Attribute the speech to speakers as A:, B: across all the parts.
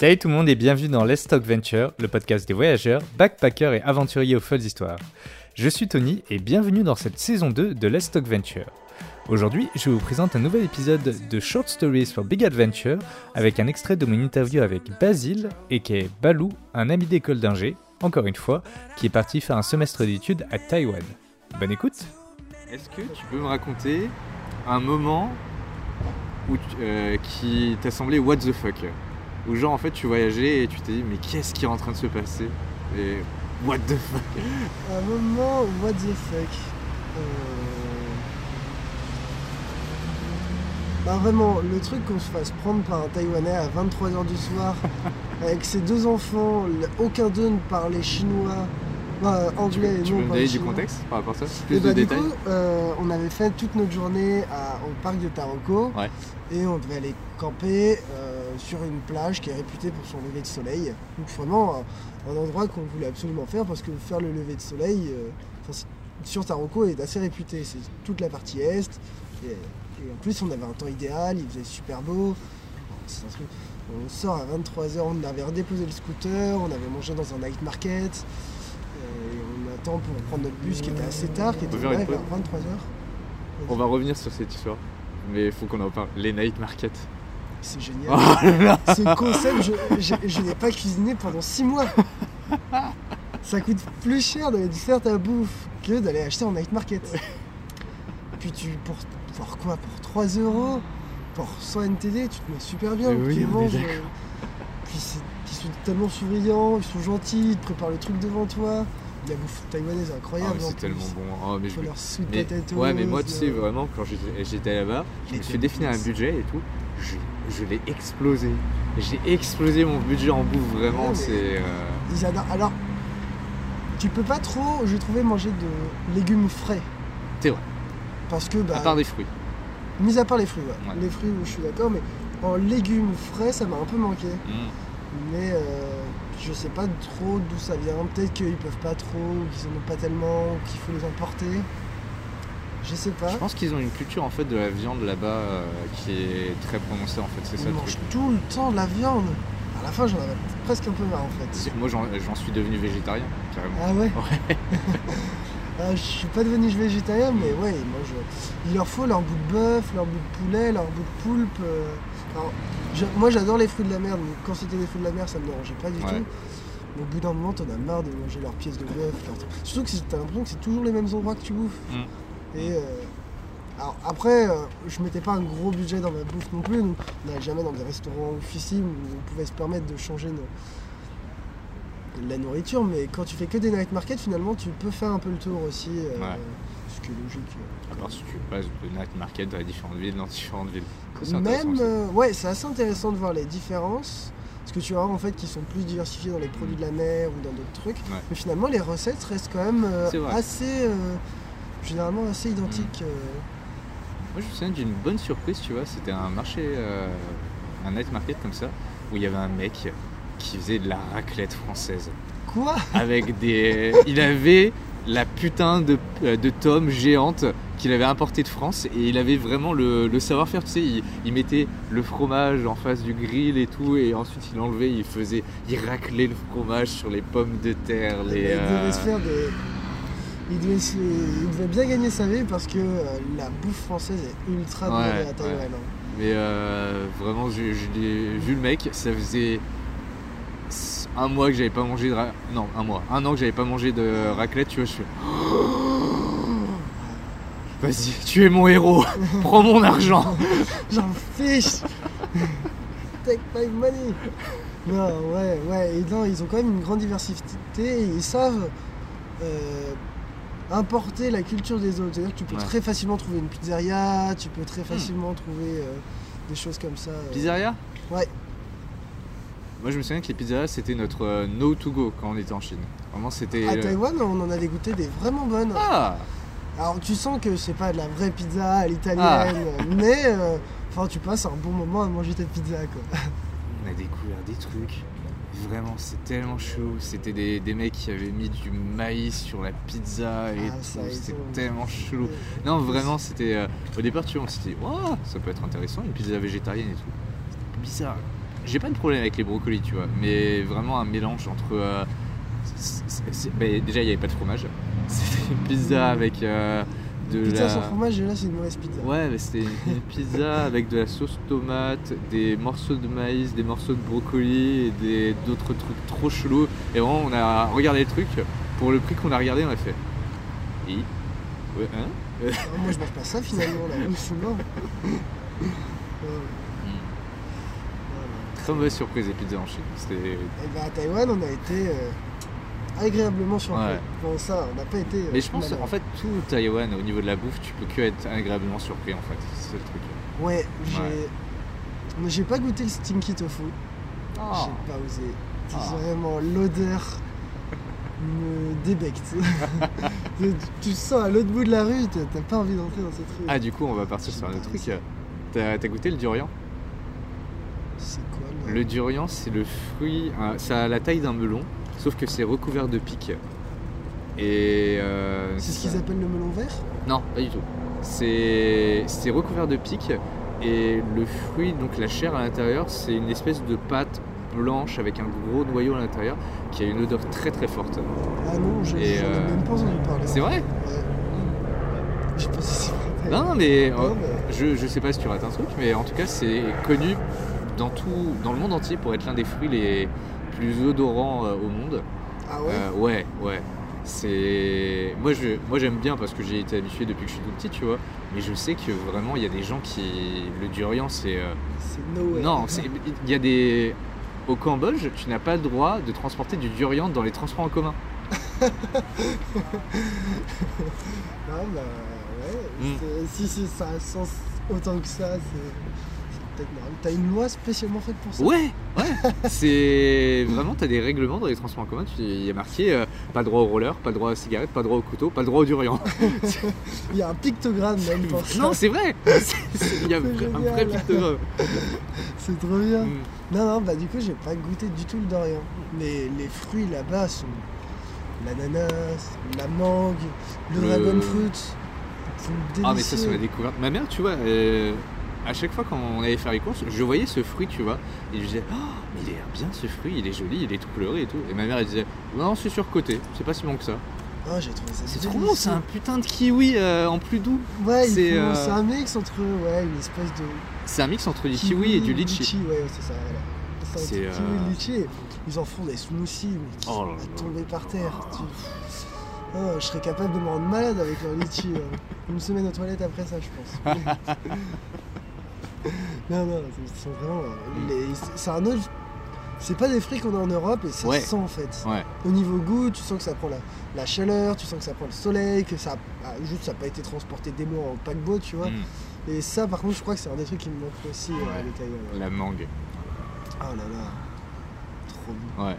A: Salut tout le monde et bienvenue dans Let's Talk Venture, le podcast des voyageurs, backpackers et aventuriers aux folles histoires. Je suis Tony et bienvenue dans cette saison 2 de Let's Talk Venture. Aujourd'hui, je vous présente un nouvel épisode de Short Stories for Big Adventure avec un extrait de mon interview avec Basile et qui est Balou, un ami d'école d'ingé, encore une fois, qui est parti faire un semestre d'études à Taïwan. Bonne écoute
B: Est-ce que tu peux me raconter un moment euh, qui t'a semblé what the fuck? Où genre en fait tu voyageais et tu t'es dit mais qu'est-ce qui est en train de se passer Et what the fuck
C: Un moment, what the fuck. Euh... Bah vraiment, le truc qu'on se fasse prendre par un Taïwanais à 23h du soir, avec ses deux enfants, aucun d'eux ne parlait chinois, bah, anglais
B: peux,
C: et
B: tu
C: non
B: peux me
C: pas
B: donner du contexte par rapport à ça
C: Et
B: Plus
C: bah
B: de
C: du
B: détails
C: coup, euh, on avait fait toute notre journée à- au parc de Taroko
B: Ouais.
C: et on devait aller camper euh, sur une plage qui est réputée pour son lever de soleil. Donc vraiment un, un endroit qu'on voulait absolument faire parce que faire le lever de soleil euh, sur Taroko est assez réputé. C'est toute la partie est et, et en plus on avait un temps idéal, il faisait super beau. C'est un truc- On sort à 23h, on avait redéposé le scooter, on avait mangé dans un night market. Attend pour prendre notre bus qui était assez tard, qui était ouais, vers
B: pause
C: 23h.
B: On va revenir sur cette histoire. Mais il faut qu'on en parle. Les night market.
C: C'est génial.
B: Oh
C: Ce concept, je, je- je n'ai pas cuisiné pendant 6 mois. Ça coûte plus cher d'aller faire ta bouffe que d'aller acheter en night market. Puis tu, pour, pour quoi? Pour 3 euros? Pour 100 NTD, tu te mets super bien.
B: Oui,
C: tu les manges. euh, Puis ils sont tellement souriants, ils sont gentils, ils te préparent le truc devant toi. La bouffe taïwanaise est
B: Ah,
C: incroyable. en
B: C'est tellement bon. Oh, mais je
C: leur sweet
B: mais-
C: potatoes,
B: ouais, mais moi, tu sais, vraiment, quand j'étais là-bas, je me suis défini un budget et tout. Je, je l'ai explosé. J'ai explosé mon budget en bouffe, vraiment.
C: Ouais,
B: C'est. euh,
C: Ils adorent. Alors, tu peux pas trop, j'ai trouvé, manger de légumes frais.
B: C'est vrai.
C: Parce que, bah,
B: À part des fruits.
C: mis à part les fruits, ouais.
B: Ouais.
C: les fruits je suis d'accord, mais en légumes frais, ça m'a un peu manqué.
B: Mm.
C: Mais euh, je sais pas trop d'où ça vient. Peut-être qu'ils peuvent pas trop, qu'ils en ont pas tellement, ou qu'il faut les emporter. Je sais pas.
B: Je pense qu'ils ont une culture en fait de la viande là-bas euh, qui est très prononcée en fait, c'est ça
C: Ils mangent tout le temps de la viande. À la fin, j'en avais presque un peu marre en fait.
B: Moi j'en suis devenu végétarien, carrément.
C: Ah ouais
B: Ouais.
C: Ah, Je suis pas devenu végétarien, mais ouais, ils mangent. Il leur faut leur bout de bœuf, leur bout de poulet, leur bout de poulpe. euh. Alors, je- moi j'adore les fruits de la mer, donc quand c'était des fruits de la mer, ça me dérangeait pas du
B: Ouais.
C: tout. Mais au bout d'un moment, t'en as marre de manger leurs pièces de bœuf. Surtout que t'as l'impression que c'est toujours les mêmes endroits que tu bouffes.
B: Mm.
C: Et euh, alors après, euh, je mettais pas un gros budget dans ma bouffe non plus. donc on n'allait jamais dans des restaurants oufissimmes où on pouvait se permettre de changer nos- la nourriture. Mais quand tu fais que des night market, finalement, tu peux faire un peu le tour aussi. euh,
B: Ouais.
C: Ce qui est logique.
B: À part si tu passes de night market dans les différentes villes, dans différentes villes. Ça,
C: Même, euh, ouais, c'est assez intéressant de voir les différences. Parce que tu vas voir en fait qu'ils sont plus diversifiés dans les produits de la mer ou dans d'autres trucs.
B: Ouais.
C: Mais finalement, les recettes restent quand même euh, assez, euh, généralement assez identiques. euh.
B: Moi, je me souviens d'une bonne surprise, tu vois. C'était un marché, euh, un night market comme ça, où il y avait un mec qui faisait de la raclette française.
C: Quoi
B: Avec des. il avait la putain de, euh, de tome géante qu'il avait importé de France et il avait vraiment le, le savoir-faire. Tu sais, il, il mettait le fromage en face du grill et tout, et ensuite il enlevait, il faisait. Il raclait le fromage sur les pommes de terre. Les,
C: Il devait
B: euh,
C: se faire des. Il devait, se- il devait bien gagner sa vie parce que euh, la bouffe française est ultra
B: Ouais,
C: demandée à Taïwan.
B: ouais.
C: hein.
B: Mais euh, vraiment, l'ai vu le mec, ça faisait un mois que j'avais pas mangé de ra- non un mois, un an que j'avais pas mangé de raclette, tu vois, je fais vas-y, tu es mon héros, prends mon argent.
C: J'en fiche Take my money Non, ouais, ouais. Et non, ils ont quand même une grande diversité et ils savent euh, importer la culture des autres. C'est-à-dire que tu peux
B: Ouais.
C: très facilement trouver une pizzeria, tu peux très facilement trouver euh, des choses comme ça. euh.
B: Pizzeria?
C: Ouais.
B: Moi, je me souviens que les pizzerias c'était notre euh, no to go quand on était en Chine. Vraiment, c'était.
C: À
B: le-
C: Taïwan, on en a dégoûté des vraiment bonnes.
B: Ah
C: Alors tu sens que c'est pas de la vraie pizza à l'italienne, mais euh, enfin tu passes un bon moment à manger ta pizza quoi.
B: On a découvert des trucs. Vraiment, c'est tellement chaud. C'était des, des mecs qui avaient mis du maïs sur la pizza et
C: Ah, ça,
B: tout.
C: ils
B: C'était
C: ont-
B: tellement chelou. Non, vraiment, c'était. euh, au départ, tu vois, on s'était dit, Ouah, ça peut être intéressant, une pizza végétarienne et tout. C'était bizarre. J'ai pas de problème avec les brocolis, tu vois, mais vraiment un mélange entre. euh, bah, déjà, il n'y avait pas de fromage. C'était une pizza avec euh, de
C: Pizza
B: la.
C: sans fromage, là, c'est une mauvaise pizza.
B: Ouais, mais c'était une pizza avec de la sauce tomate, des morceaux de maïs, des morceaux de brocoli et des- d'autres trucs trop chelous. Et vraiment, on a regardé le truc. Pour le prix qu'on a regardé, on a fait. Oui. Ouais, hein
C: Ah, moi, je mange pas ça finalement, là. Ouais.
B: Très mauvaise surprise les pizzas en Chine.
C: Et bah, à Taïwan, on a été euh, agréablement surpris.
B: Ouais.
C: Bon, ça, on n'a pas été. euh,
B: Mais je pense, en fait, tout Taïwan, au niveau de la bouffe, tu peux que être agréablement surpris, en fait. C'est le truc.
C: Ouais, j'ai. mais J'ai pas goûté le stinky tofu.
B: Oh.
C: J'ai pas osé.
B: Ah.
C: Vraiment, l'odeur me débecte. tu, sens à l'autre bout de la rue, t'as pas envie d'entrer dans cette rue.
B: Ah, du coup, on va partir sur un autre truc. T'as t'as goûté le durian?
C: C'est quoi le.
B: Le durian, c'est le fruit. ça a la taille d'un melon, sauf que c'est recouvert de pics. Et. euh,
C: C'est ce qu'ils appellent le melon vert
B: Non, pas du tout. C'est recouvert de pics et le fruit, donc la chair à l'intérieur, c'est une espèce de pâte blanche avec un gros noyau à l'intérieur qui a une odeur très très forte.
C: Ah non, je j'en ai
B: euh,
C: même pas entendu parler.
B: C'est vrai
C: Ouais. Je sais pas si c'est vrai.
B: Non, mais,
C: Non,
B: euh,
C: mais-
B: je, je sais pas si tu rates un truc, mais en tout cas, c'est connu dans tout, dans le monde entier pour être l'un des fruits les plus odorants euh, au monde.
C: Ah ouais?
B: Euh, ouais, ouais. C'est moi je moi j'aime bien parce que j'ai été habitué depuis que je suis tout petit, tu vois. Mais je sais que vraiment il y a des gens qui le durian c'est euh,
C: C'est no way.
B: non, c'est- il y a des au Cambodge, tu n'as pas le droit de transporter du durian dans les transports en commun.
C: Ah bah ouais.
B: Mm.
C: c'est- Si, si, ça a sens autant que ça, c'est. T'as une loi spécialement faite pour ça
B: Ouais, ouais. c'est vraiment t'as des règlements dans les transports en commun. tu- Il y a marqué euh, pas droit au roller, pas droit aux cigarettes, pas droit au couteau, pas droit au durian.
C: Il y a un pictogramme même pour ça.
B: non, c'est vrai. Il y a un vrai pictogramme.
C: C'est trop bien.
B: Mm.
C: Non, non, bah du coup, j'ai pas goûté du tout le dorian. Mais les fruits là-bas sont l'ananas, la mangue, le, dragon fruit.
B: Ah mais ça c'est la découverte. Ma mère, tu vois, euh, à chaque fois quand on allait faire les courses, je voyais ce fruit, tu vois, et je disais, oh, mais il est bien ce fruit, il est joli, il est tout coloré et tout. Et ma mère elle disait, non c'est surcoté, c'est pas si bon que ça.
C: Ah, j'ai trouvé ça
B: C'est trop bon, c'est un putain de kiwi euh, en plus doux.
C: Ouais,
B: c'est, euh,
C: c'est un mix entre ouais, une espèce de
B: C'est un mix entre du kiwi, et du litchi.
C: ouais, c'est ça, voilà. C'est un kiwi,
B: euh,
C: litchi. Ils en font des smoothies, mais qui
B: Oh
C: sont
B: là
C: à
B: là.
C: tomber par terre. Tu- Oh, je serais capable de me rendre malade avec leur litchi. Une semaine aux toilettes après ça, je pense. non, non, ils sont vraiment. euh, C'est un autre. C'est pas des fruits qu'on a en Europe et ça
B: Ouais.
C: se sent en fait.
B: Ouais.
C: Au niveau goût, tu sens que ça prend la, la chaleur, tu sens que ça prend le soleil, que ça, ah, juste ça n'a pas été transporté des mois en paquebot, tu vois.
B: Mm.
C: Et ça, par contre, je crois que c'est un des trucs qui me manque aussi euh,
B: Ouais.
C: à.
B: La mangue.
C: Oh là là, trop bon.
B: Ouais.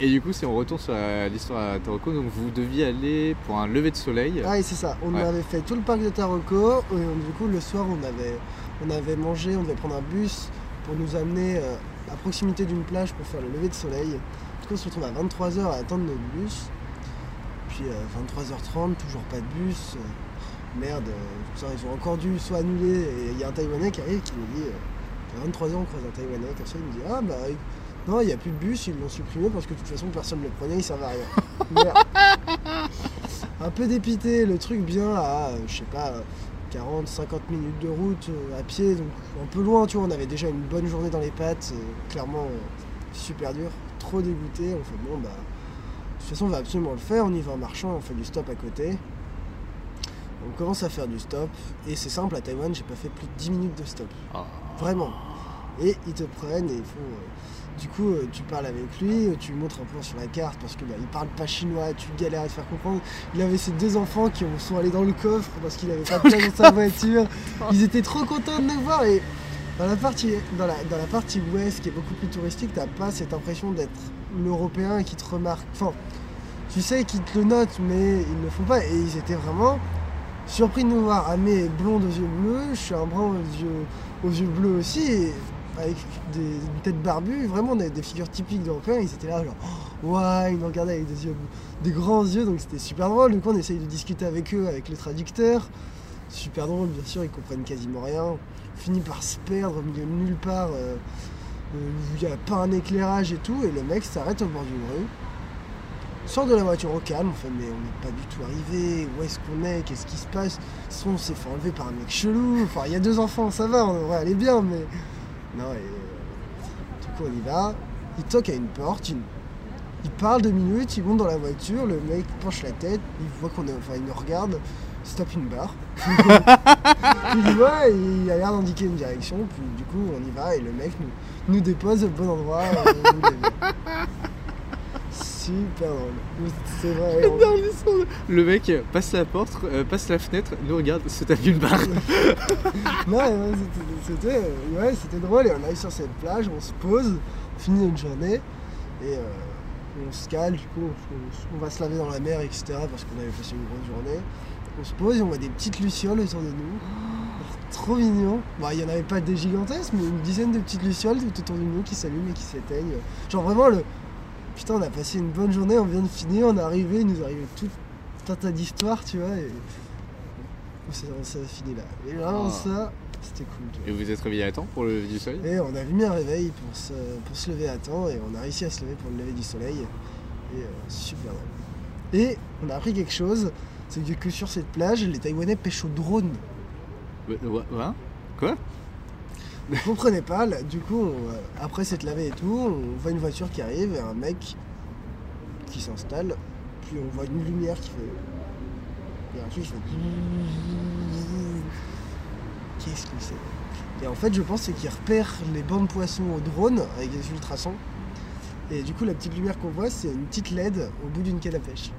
B: Et du coup, si on retourne sur l'histoire à Taroko, donc vous deviez aller pour un lever de soleil.
C: Ah, et c'est ça. On
B: Ouais.
C: avait fait tout le parc de Taroko. Et on- du coup, le soir, on avait, on avait mangé, on devait prendre un bus pour nous amener euh, à proximité d'une plage pour faire le lever de soleil. Du coup, on se retrouve à 23h à attendre notre bus. Puis euh, 23h30, toujours pas de bus. Euh, merde, putain, ils ont encore dû soit annuler. Et il y a un Taïwanais qui arrive qui nous dit à 23h, on croise un Taïwanais comme ça. Il nous dit Ah bah. Non, il n'y a plus de bus, ils l'ont supprimé parce que de toute façon personne ne le prenait, il servait à rien. Merde. un peu dépité, le truc bien à, euh, je sais pas, 40-50 minutes de route euh, à pied, donc un peu loin, tu vois, on avait déjà une bonne journée dans les pattes, et clairement euh, super dur, trop dégoûté, on fait bon bah, de toute façon on va absolument le faire, on y va en marchant, on fait du stop à côté. On commence à faire du stop, et c'est simple, à Taïwan j'ai pas fait plus de 10 minutes de stop.
B: Ah.
C: Vraiment. Et ils te prennent et ils font. Du coup, euh, tu parles avec lui, euh, tu lui montres un peu sur la carte parce que bah, il parle pas chinois, tu galères à te faire comprendre. Il avait ses deux enfants qui ont- sont allés dans le coffre parce qu'il avait pas de place dans sa voiture. Ils étaient trop contents de nous voir et dans la partie, dans la, dans la partie ouest qui est beaucoup plus touristique, t'as pas cette impression d'être l'européen qui te remarque. Enfin, tu sais qu'ils te le notent, mais ils ne le font pas. Et ils étaient vraiment surpris de nous voir. Amé est blonde aux yeux bleus, je suis un brun aux yeux, aux yeux bleus aussi, et avec des, une tête barbue, vraiment des, figures typiques d'Européens. Ils étaient là, genre, oh, ouais, ils nous regardaient avec des yeux, des grands yeux, donc c'était super drôle. Du coup, on essaye de discuter avec eux, avec le traducteur. Super drôle, bien sûr, ils comprennent quasiment rien. finit par se perdre au milieu de nulle part, euh, euh, où il n'y a pas un éclairage et tout, et le mec s'arrête au bord d'une rue, sort de la voiture au calme, on fait mais on n'est pas du tout arrivé, où est-ce qu'on est, qu'est-ce qui se passe? On s'est fait enlever par un mec chelou, enfin il y a deux enfants, ça va, on devrait aller bien, mais... Non, et... euh, du coup on y va, il toque à une porte, il, parle deux minutes, il monte dans la voiture, le mec penche la tête, il voit qu'on est... Enfin il nous regarde, il se tape une barre. il y va et il a l'air d'indiquer une direction, puis du coup on y va et le mec nous, nous dépose au bon endroit. euh. Super drôle. C'est vrai.
B: le mec passe la porte, euh, passe la fenêtre, nous regarde, se tape une barre.
C: Non, ouais, c'était- c'était euh, ouais, c'était drôle et on arrive sur cette plage, on se pose, on finit notre journée et euh, on se cale, du coup on, on va se laver dans la mer, etc. parce qu'on avait passé une grosse journée. On se pose et on voit des petites lucioles autour de nous. Trop mignon. Bon, il n'y en avait pas des gigantesques, mais une dizaine de petites lucioles tout autour de nous qui s'allument et qui s'éteignent. Genre vraiment le. Putain, on a passé une bonne journée, on vient de finir, on est arrivé, il nous arrivait tout un tas d'histoires, tu vois. Et... on s'est- fini là. Et
B: Ah.
C: ça, c'était cool. tu vois.
B: Et vous êtes réveillé à temps pour le lever du soleil?
C: Et on avait mis un réveil pour se, pour se lever à temps et on a réussi à se lever pour le lever du soleil. Et euh, super drôle. Et on a appris quelque chose, c'est que, sur cette plage, les Taïwanais pêchent au drone.
B: Ouais, ouais, hein? Quoi?
C: On comprenait pas, là, du coup, après s'être lavé et tout, on voit une voiture qui arrive et un mec qui s'installe, puis on voit une lumière qui fait. A un truc qui fait. Qu'est-ce que c'est? Et en fait, je pense c'est qu'il repère les bancs de poissons au drone avec des ultrasons. Et du coup, la petite lumière qu'on voit, c'est une petite LED au bout d'une canne à pêche.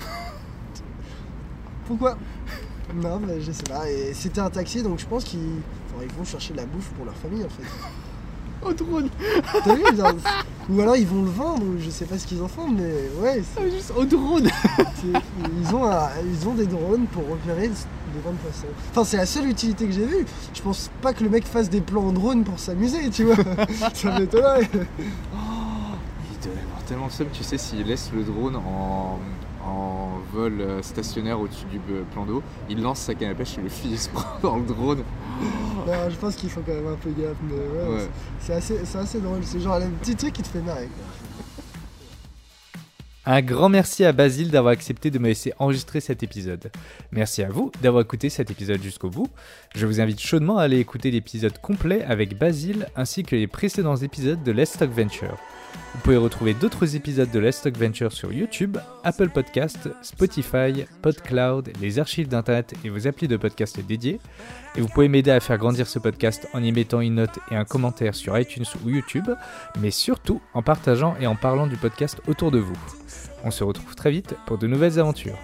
C: Pourquoi? Non, mais je sais pas. Et c'était un taxi, donc je pense qu'ils enfin, ils vont chercher de la bouffe pour leur famille en fait.
B: Oh drone
C: T'as vu genre, Ou alors ils vont le vendre, ou je sais pas ce qu'ils en font, mais ouais, c'est-
B: Ah, juste au drone
C: c'est- ils, ont un- ils ont des drones pour repérer des de poissons. Enfin, c'est la seule utilité que j'ai vue. Je pense pas que le mec fasse des plans en drone pour s'amuser, tu vois. Ça m'étonnerait.
B: Il doit avoir tellement de tu sais, s'il laisse le drone en, en vol euh, stationnaire au-dessus du euh, plan d'eau, il lance sa canne à pêche et le fil il se prend dans le drone.
C: Non, je pense qu'ils font quand même un peu gaffe, mais ouais,
B: Ouais.
C: c'est- assez, c'est assez drôle. C'est genre un petit truc qui te fait marrer. quoi.
A: Un grand merci à Basile d'avoir accepté de me laisser enregistrer cet épisode. Merci à vous d'avoir écouté cet épisode jusqu'au bout. Je vous invite chaudement à aller écouter l'épisode complet avec Basile ainsi que les précédents épisodes de Let's Talk Venture. Vous pouvez retrouver d'autres épisodes de Let's Talk Venture sur YouTube, Apple Podcast, Spotify, PodCloud, les archives d'internet et vos applis de podcast dédiés. Et vous pouvez m'aider à faire grandir ce podcast en y mettant une note et un commentaire sur iTunes ou YouTube, mais surtout en partageant et en parlant du podcast autour de vous. On se retrouve très vite pour de nouvelles aventures.